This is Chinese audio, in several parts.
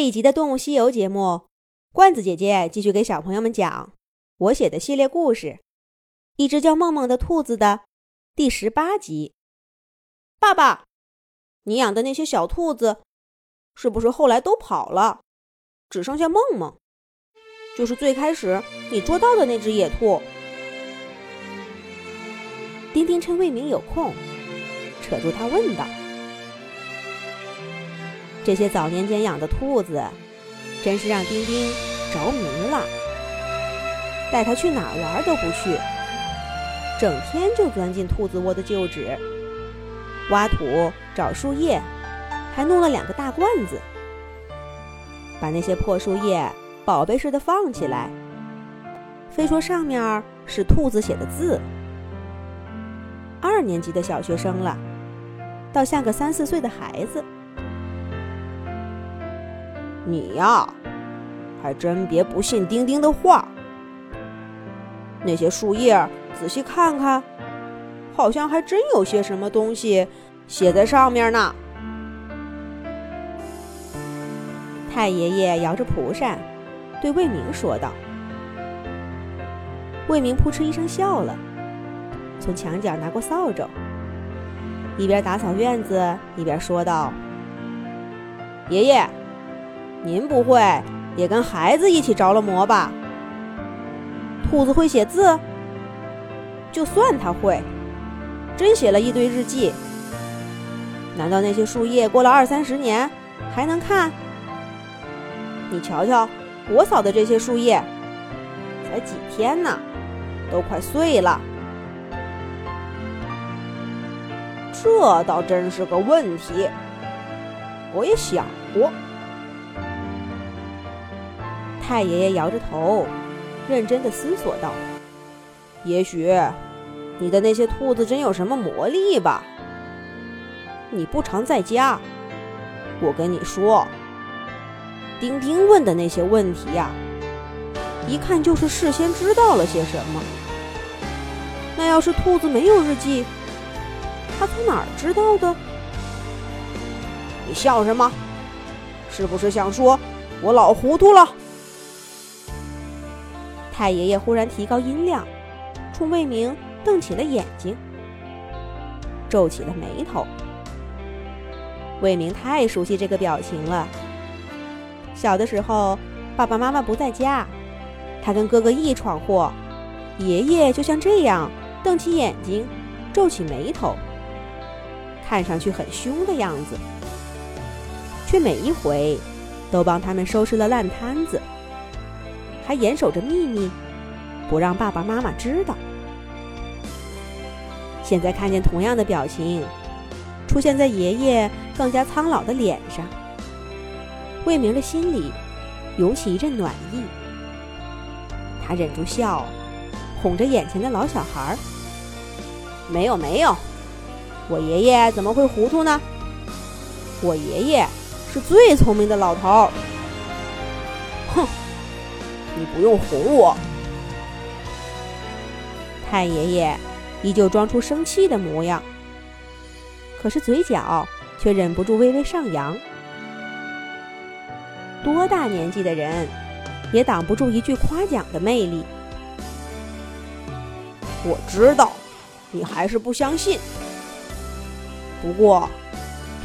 这一集的《动物西游》节目，罐子姐姐继续给小朋友们讲我写的系列故事《一只叫梦梦的兔子》的第十八集。爸爸，你养的那些小兔子，是不是后来都跑了，只剩下梦梦？就是最开始你捉到的那只野兔。丁丁趁魏明有空，扯住他问道。这些早年间养的兔子，真是让丁丁着迷了。带他去哪儿玩都不去，整天就钻进兔子窝的旧址，挖土找树叶，还弄了两个大罐子，把那些破树叶宝贝似的放起来，非说上面是兔子写的字。二年级的小学生了，倒像个三四岁的孩子。你呀，还真别不信丁丁的话。那些树叶仔细看看，好像还真有些什么东西写在上面呢。太爷爷摇着蒲扇，对魏明说道。魏明扑哧一声笑了，从墙角拿过扫帚，一边打扫院子一边说道：“爷爷。”您不会也跟孩子一起着了魔吧？兔子会写字，就算他会，真写了一堆日记。难道那些树叶过了二三十年还能看？你瞧瞧，我扫的这些树叶，才几天呢，都快碎了。这倒真是个问题，我也想过。太爷爷摇着头，认真的思索道：“也许，你的那些兔子真有什么魔力吧？你不常在家，我跟你说，丁丁问的那些问题呀，一看就是事先知道了些什么。那要是兔子没有日记，他从哪儿知道的？你笑什么？是不是想说我老糊涂了？”太爷爷忽然提高音量，冲魏明瞪起了眼睛，皱起了眉头。魏明太熟悉这个表情了。小的时候，爸爸妈妈不在家，他跟哥哥一闯祸，爷爷就像这样瞪起眼睛，皱起眉头，看上去很凶的样子，却每一回都帮他们收拾了烂摊子。还严守着秘密，不让爸爸妈妈知道。现在看见同样的表情出现在爷爷更加苍老的脸上，魏明的心里涌起一阵暖意。他忍住笑，哄着眼前的老小孩：“没有，没有，我爷爷怎么会糊涂呢？我爷爷是最聪明的老头儿。”哼。你不用哄我。太爷爷依旧装出生气的模样，可是嘴角却忍不住微微上扬。多大年纪的人，也挡不住一句夸奖的魅力。我知道，你还是不相信。不过，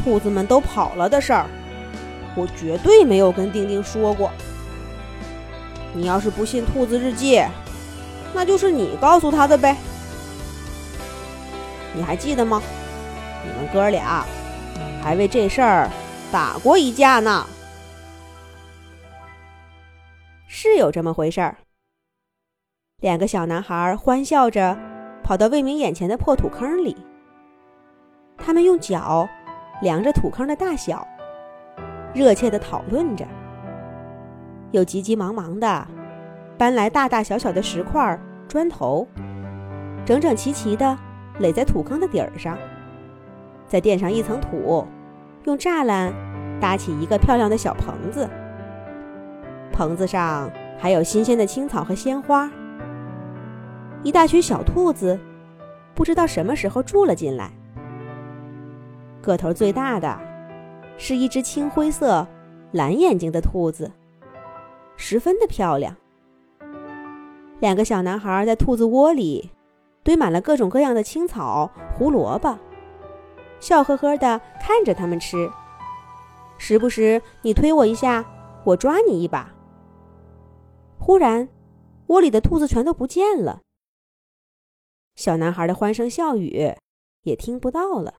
兔子们都跑了的事儿，我绝对没有跟丁丁说过。你要是不信兔子日记，那就是你告诉他的呗。你还记得吗？你们哥俩还为这事儿打过一架呢。是有这么回事儿。两个小男孩欢笑着跑到魏明眼前的破土坑里，他们用脚量着土坑的大小，热切地讨论着。又急急忙忙地搬来大大小小的石块、砖头，整整齐齐地垒在土坑的底儿上，再垫上一层土，用栅栏搭起一个漂亮的小棚子。棚子上还有新鲜的青草和鲜花。一大群小兔子不知道什么时候住了进来。个头最大的是一只青灰色。蓝眼睛的兔子，十分的漂亮。两个小男孩在兔子窝里堆满了各种各样的青草、胡萝卜，笑呵呵的看着他们吃。时不时你推我一下，我抓你一把。忽然，窝里的兔子全都不见了，小男孩的欢声笑语也听不到了。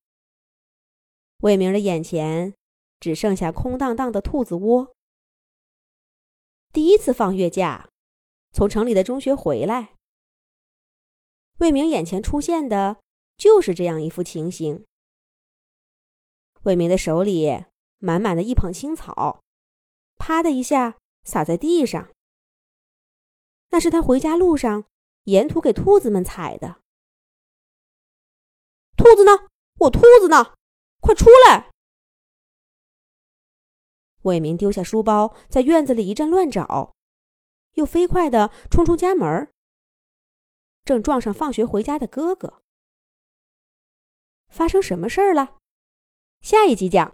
魏明的眼前只剩下空荡荡的兔子窝。第一次放月假，从城里的中学回来，魏明眼前出现的就是这样一幅情形。魏明的手里满满的一捧青草，啪的一下洒在地上。那是他回家路上沿途给兔子们采的。兔子呢？我兔子呢？快出来！魏明丢下书包，在院子里一阵乱找，又飞快的冲出家门，正撞上放学回家的哥哥。发生什么事儿了？下一集讲。